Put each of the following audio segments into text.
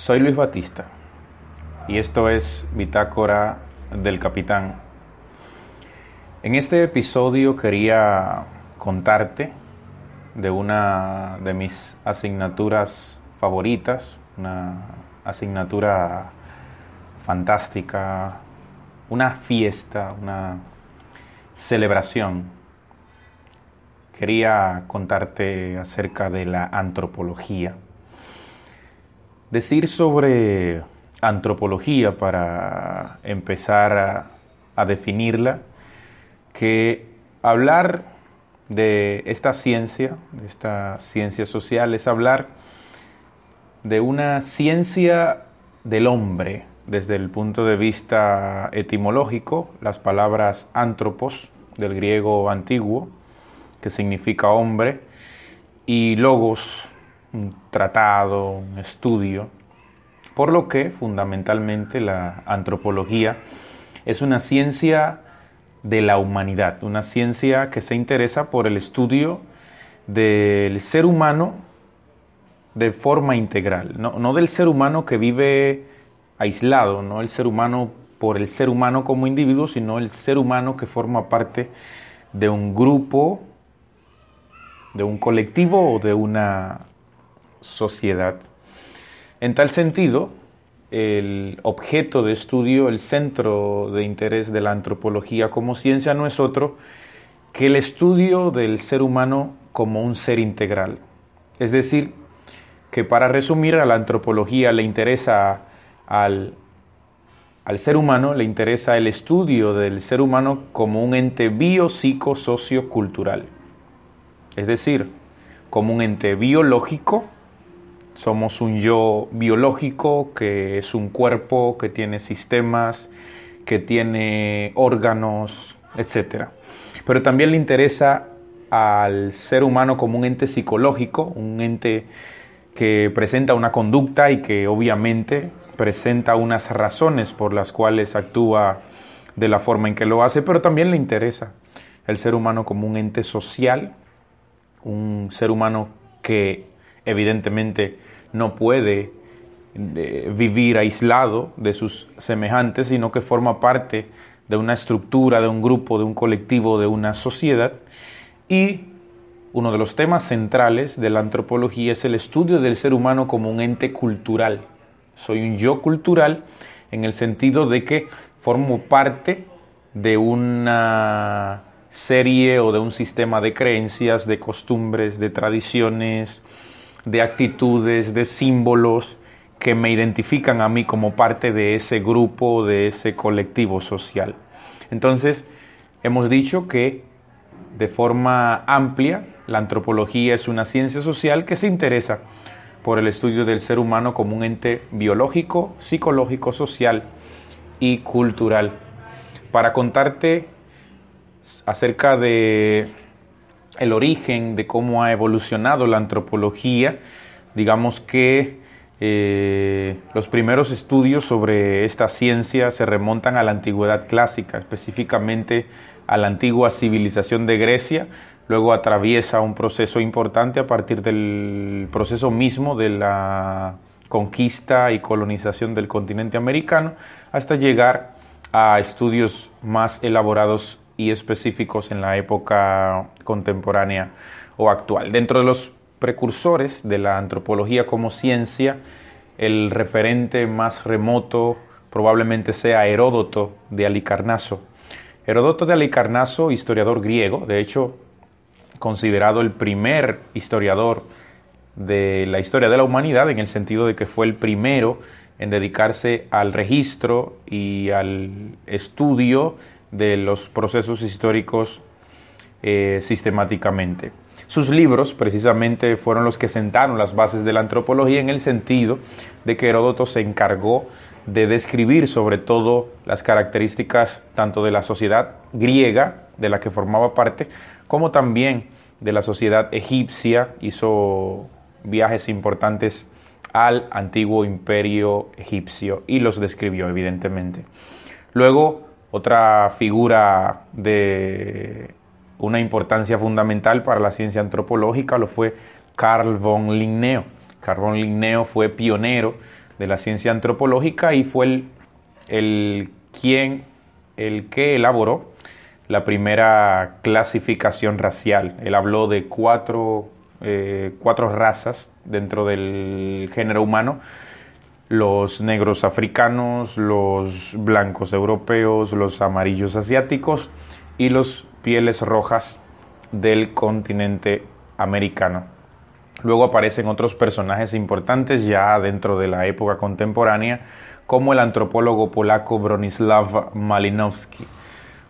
Soy Luis Batista y esto es Bitácora del Capitán. En este episodio quería contarte de una de mis asignaturas favoritas, una asignatura fantástica, una fiesta, una celebración. Quería contarte acerca de la antropología. Decir sobre antropología para empezar a, definirla, que hablar de esta ciencia, de esta ciencia social, es hablar de una ciencia del hombre desde el punto de vista etimológico, las palabras antropos del griego antiguo, que significa hombre, y logos un tratado, un estudio, por lo que fundamentalmente la antropología es una ciencia de la humanidad, una ciencia que se interesa por el estudio del ser humano de forma integral, no, no del ser humano que vive aislado, no el ser humano por el ser humano como individuo, sino el ser humano que forma parte de un grupo, de un colectivo o de una sociedad. En tal sentido, el objeto de estudio, el centro de interés de la antropología como ciencia no es otro que el estudio del ser humano como un ser integral. Es decir, que para resumir a la antropología le interesa al, al ser humano, le interesa el estudio del ser humano como un ente biopsico-socio-cultural. Es decir, como un ente biológico somos un yo biológico que es un cuerpo que tiene sistemas, que tiene órganos, etc. Pero también le interesa al ser humano como un ente psicológico, un ente que presenta una conducta y que obviamente presenta unas razones por las cuales actúa de la forma en que lo hace, pero también le interesa el ser humano como un ente social, un ser humano que evidentemente no puede eh, vivir aislado de sus semejantes, sino que forma parte de una estructura, de un grupo, de un colectivo, de una sociedad. Y uno de los temas centrales de la antropología es el estudio del ser humano como un ente cultural. Soy un yo cultural en el sentido de que formo parte de una serie o de un sistema de creencias, de costumbres, de tradiciones, de actitudes, de símbolos que me identifican a mí como parte de ese grupo, de ese colectivo social. Entonces, hemos dicho que de forma amplia, la antropología es una ciencia social que se interesa por el estudio del ser humano como un ente biológico, psicológico, social y cultural. Para contarte acerca de el origen de cómo ha evolucionado la antropología, digamos que eh, los primeros estudios sobre esta ciencia se remontan a la antigüedad clásica, específicamente a la antigua civilización de Grecia, luego atraviesa un proceso importante a partir del proceso mismo de la conquista y colonización del continente americano, hasta llegar a estudios más elaborados y específicos en la época contemporánea o actual. Dentro de los precursores de la antropología como ciencia, el referente más remoto probablemente sea Heródoto de Alicarnaso. Heródoto de Alicarnaso, historiador griego, de hecho considerado el primer historiador de la historia de la humanidad en el sentido de que fue el primero en dedicarse al registro y al estudio de los procesos históricos eh, sistemáticamente. Sus libros precisamente fueron los que sentaron las bases de la antropología en el sentido de que Heródoto se encargó de describir sobre todo las características tanto de la sociedad griega de la que formaba parte, como también de la sociedad egipcia, hizo viajes importantes al antiguo imperio egipcio y los describió evidentemente. Luego otra figura de una importancia fundamental para la ciencia antropológica lo fue Carl von Linneo. Carl von Linneo fue pionero de la ciencia antropológica y fue el, quien el que elaboró la primera clasificación racial. Él habló de cuatro, eh, cuatro razas dentro del género humano, los negros africanos, los blancos europeos, los amarillos asiáticos y los pieles rojas del continente americano. Luego aparecen otros personajes importantes ya dentro de la época contemporánea, como el antropólogo polaco Bronislaw Malinowski.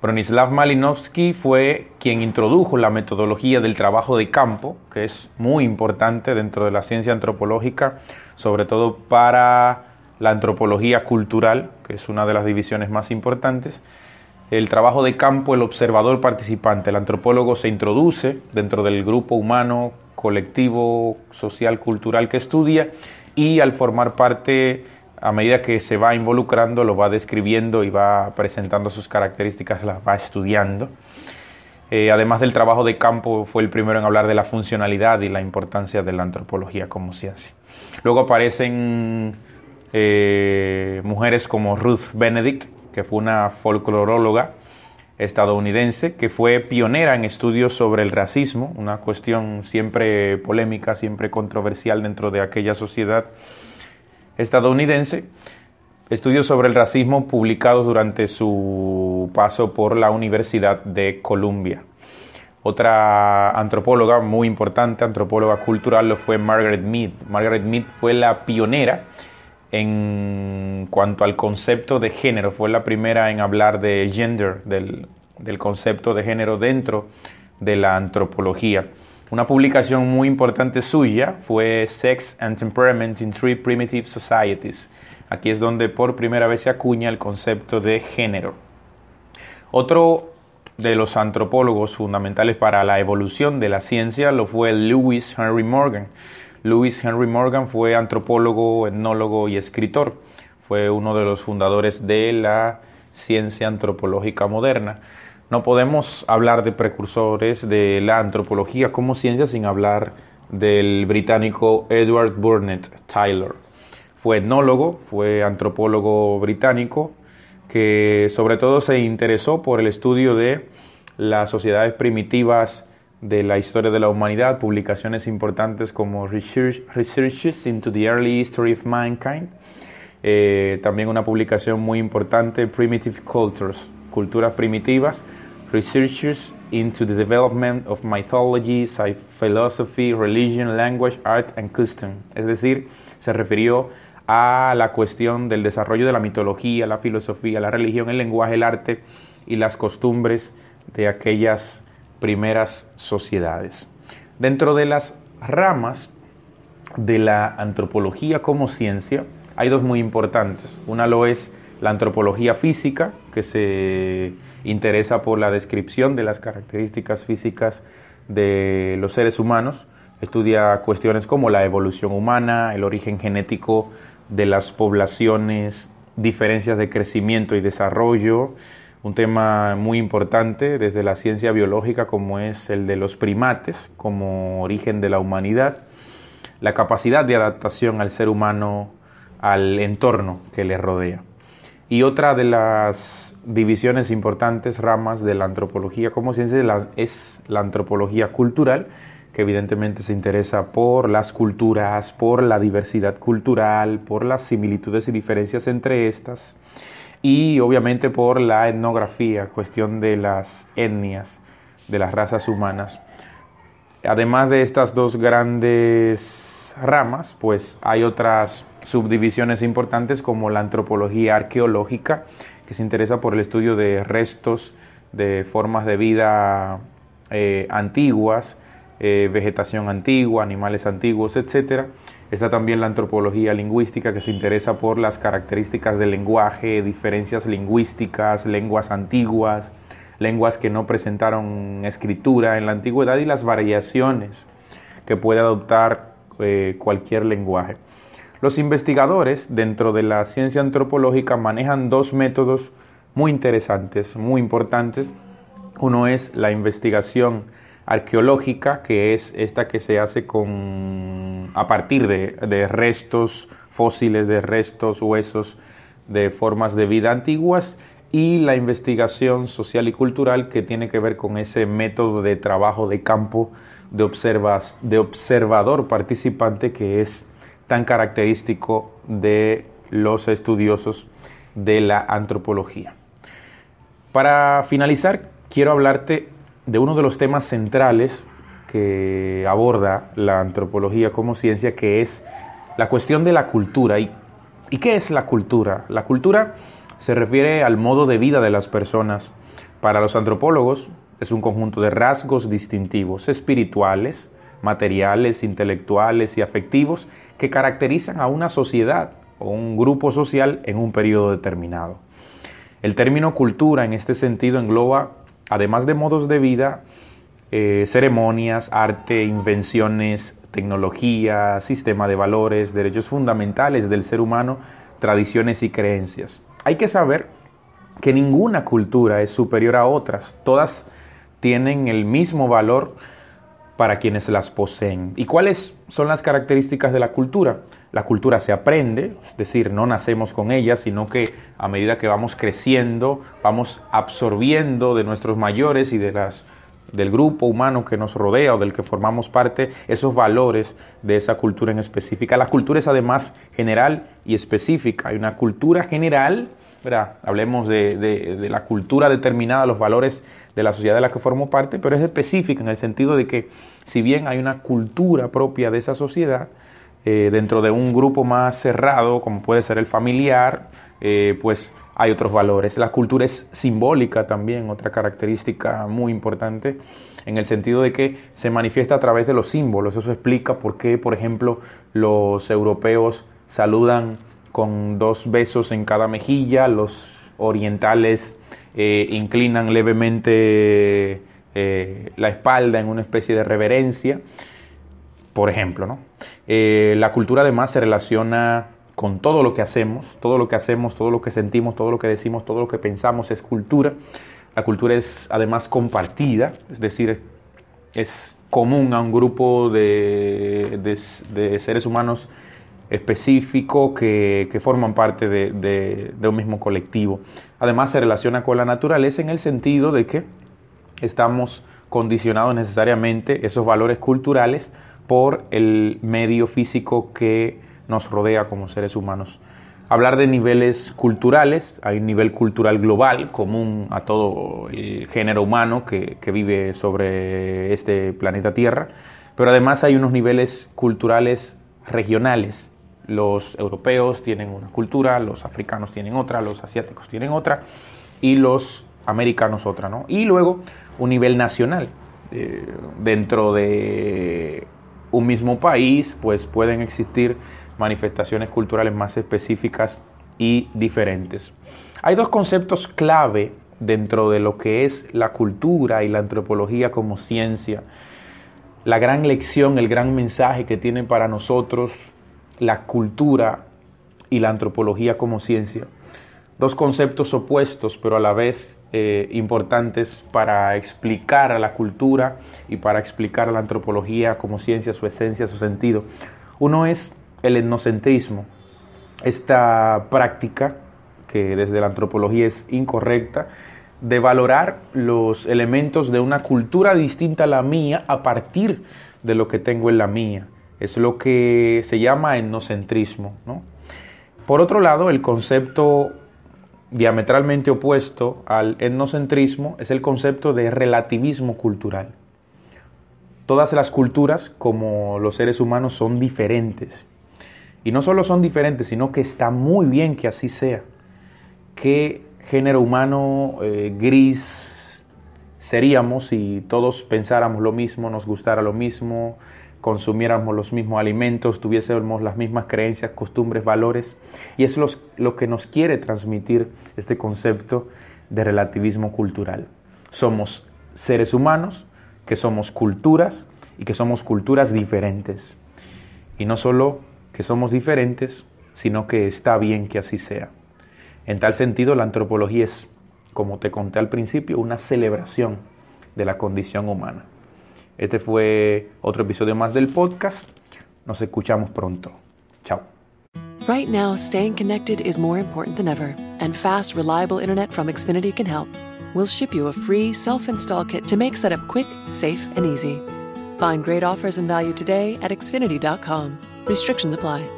Bronislaw Malinowski fue quien introdujo la metodología del trabajo de campo, que es muy importante dentro de la ciencia antropológica, sobre todo para la antropología cultural, que es una de las divisiones más importantes. El trabajo de campo, el observador participante, el antropólogo se introduce dentro del grupo humano, colectivo, social, cultural que estudia y al formar parte a medida que se va involucrando, lo va describiendo y va presentando sus características, las va estudiando. Eh, además del trabajo de campo, fue el primero en hablar de la funcionalidad y la importancia de la antropología como ciencia. Luego aparecen eh, mujeres como Ruth Benedict, que fue una folcloróloga estadounidense, que fue pionera en estudios sobre el racismo, una cuestión siempre polémica, siempre controversial dentro de aquella sociedad estadounidense, estudios sobre el racismo publicados durante su paso por la Universidad de Columbia. Otra antropóloga muy importante, antropóloga cultural, fue Margaret Mead. Margaret Mead fue la pionera en cuanto al concepto de género, fue la primera en hablar de gender, del concepto de género dentro de la antropología. Una publicación muy importante suya fue Sex and Temperament in Three Primitive Societies. Aquí es donde por primera vez se acuña el concepto de género. Otro de los antropólogos fundamentales para la evolución de la ciencia lo fue Lewis Henry Morgan. Lewis Henry Morgan fue antropólogo, etnólogo y escritor. Fue uno de los fundadores de la ciencia antropológica moderna. No podemos hablar de precursores de la antropología como ciencia sin hablar del británico Edward Burnett Tyler. Fue etnólogo, fue antropólogo británico que sobre todo se interesó por el estudio de las sociedades primitivas de la historia de la humanidad, publicaciones importantes como Researches into the Early History of Mankind, eh, también una publicación muy importante, Primitive Cultures, Culturas Primitivas, researchers into the development of mythology, philosophy, religion, language, art and custom. Es decir, se refirió a la cuestión del desarrollo de la mitología, la filosofía, la religión, el lenguaje, el arte y las costumbres de aquellas primeras sociedades. Dentro de las ramas de la antropología como ciencia, hay dos muy importantes. Una lo es la antropología física, que se interesa por la descripción de las características físicas de los seres humanos, estudia cuestiones como la evolución humana, el origen genético de las poblaciones, diferencias de crecimiento y desarrollo, un tema muy importante desde la ciencia biológica como es el de los primates como origen de la humanidad, la capacidad de adaptación al ser humano al entorno que le rodea. Y otra de las divisiones importantes, ramas de la antropología como ciencia, es la antropología cultural, que evidentemente se interesa por las culturas, por la diversidad cultural, por las similitudes y diferencias entre estas, y obviamente por la etnografía, cuestión de las etnias, de las razas humanas. Además de estas dos grandes ramas, pues hay otras subdivisiones importantes como la antropología arqueológica, que se interesa por el estudio de restos de formas de vida eh, antiguas, eh, vegetación antigua, animales antiguos, etc. Está también la antropología lingüística que se interesa por las características del lenguaje, diferencias lingüísticas, lenguas antiguas, lenguas que no presentaron escritura en la antigüedad y las variaciones que puede adoptar eh, cualquier lenguaje. Los investigadores dentro de la ciencia antropológica manejan dos métodos muy interesantes, muy importantes. Uno es la investigación arqueológica, que es esta que se hace con, a partir de, restos fósiles de restos, huesos de formas de vida antiguas y la investigación social y cultural que tiene que ver con ese método de trabajo de campo de, de observador participante que es tan característico de los estudiosos de la antropología. Para finalizar, quiero hablarte de uno de los temas centrales que aborda la antropología como ciencia, que es la cuestión de la cultura. ¿Y, ¿Y qué es la cultura? La cultura se refiere al modo de vida de las personas. Para los antropólogos es un conjunto de rasgos distintivos, espirituales, materiales, intelectuales y afectivos que caracterizan a una sociedad o un grupo social en un periodo determinado. El término cultura en este sentido engloba, además de modos de vida, eh, ceremonias, arte, invenciones, tecnología, sistema de valores, derechos fundamentales del ser humano, tradiciones y creencias. Hay que saber que ninguna cultura es superior a otras, todas tienen el mismo valor para quienes las poseen. ¿Y cuáles son las características de la cultura? La cultura se aprende, es decir, no nacemos con ella, sino que a medida que vamos creciendo, vamos absorbiendo de nuestros mayores y de las del grupo humano que nos rodea o del que formamos parte, esos valores de esa cultura en específica. La cultura es además general y específica. Hay una cultura general, hablemos de, de, la cultura determinada, los valores de la sociedad de la que formo parte, pero es específica en el sentido de que si bien hay una cultura propia de esa sociedad, eh, dentro de un grupo más cerrado, como puede ser el familiar, eh, pues hay otros valores. La cultura es simbólica también, otra característica muy importante, en el sentido de que se manifiesta a través de los símbolos. Eso explica por qué, por ejemplo, los europeos saludan con dos besos en cada mejilla, los orientales eh, inclinan levemente eh, la espalda en una especie de reverencia, por ejemplo. ¿no? Eh, la cultura además se relaciona con todo lo que hacemos, todo lo que hacemos, todo lo que sentimos, todo lo que decimos, todo lo que pensamos es cultura. La cultura es además compartida, es decir, es común a un grupo de, seres humanos específico que, forman parte de, un mismo colectivo. Además se relaciona con la naturaleza en el sentido de que estamos condicionados necesariamente esos valores culturales por el medio físico que nos rodea como seres humanos. Hablar de niveles culturales, hay un nivel cultural global común a todo el género humano que, vive sobre este planeta Tierra, pero además hay unos niveles culturales regionales. Los europeos tienen una cultura, los africanos tienen otra, los asiáticos tienen otra y los americanos otra, ¿no? Y luego un nivel nacional. Eh, dentro de un mismo país, pues pueden existir manifestaciones culturales más específicas y diferentes. Hay dos conceptos clave dentro de lo que es la cultura y la antropología como ciencia. La gran lección, el gran mensaje que tiene para nosotros la cultura y la antropología como ciencia. Dos conceptos opuestos, pero a la vez eh, importantes para explicar a la cultura y para explicar a la antropología como ciencia, su esencia, su sentido. Uno es el etnocentrismo, esta práctica que desde la antropología es incorrecta, de valorar los elementos de una cultura distinta a la mía a partir de lo que tengo en la mía. Es lo que se llama etnocentrismo. Por otro lado, el concepto diametralmente opuesto al etnocentrismo es el concepto de relativismo cultural. Todas las culturas, como los seres humanos, son diferentes y no solo son diferentes, sino que está muy bien que así sea. ¿Qué género humano eh, gris seríamos si todos pensáramos lo mismo, nos gustara lo mismo, consumiéramos los mismos alimentos, tuviésemos las mismas creencias, costumbres, valores? Y es lo que nos quiere transmitir este concepto de relativismo cultural. Somos seres humanos, que somos culturas y que somos culturas diferentes. Y no solo que somos diferentes, sino que está bien que así sea. En tal sentido, la antropología es, como te conté al principio, una celebración de la condición humana. Este fue otro episodio más del podcast. Nos escuchamos pronto. Chao. Right now, staying connected is more important than ever, and fast, reliable internet from Xfinity can help. We'll ship you a free self install kit to make setup quick, safe, and easy. Find great offers and value today at Xfinity.com. Restrictions apply.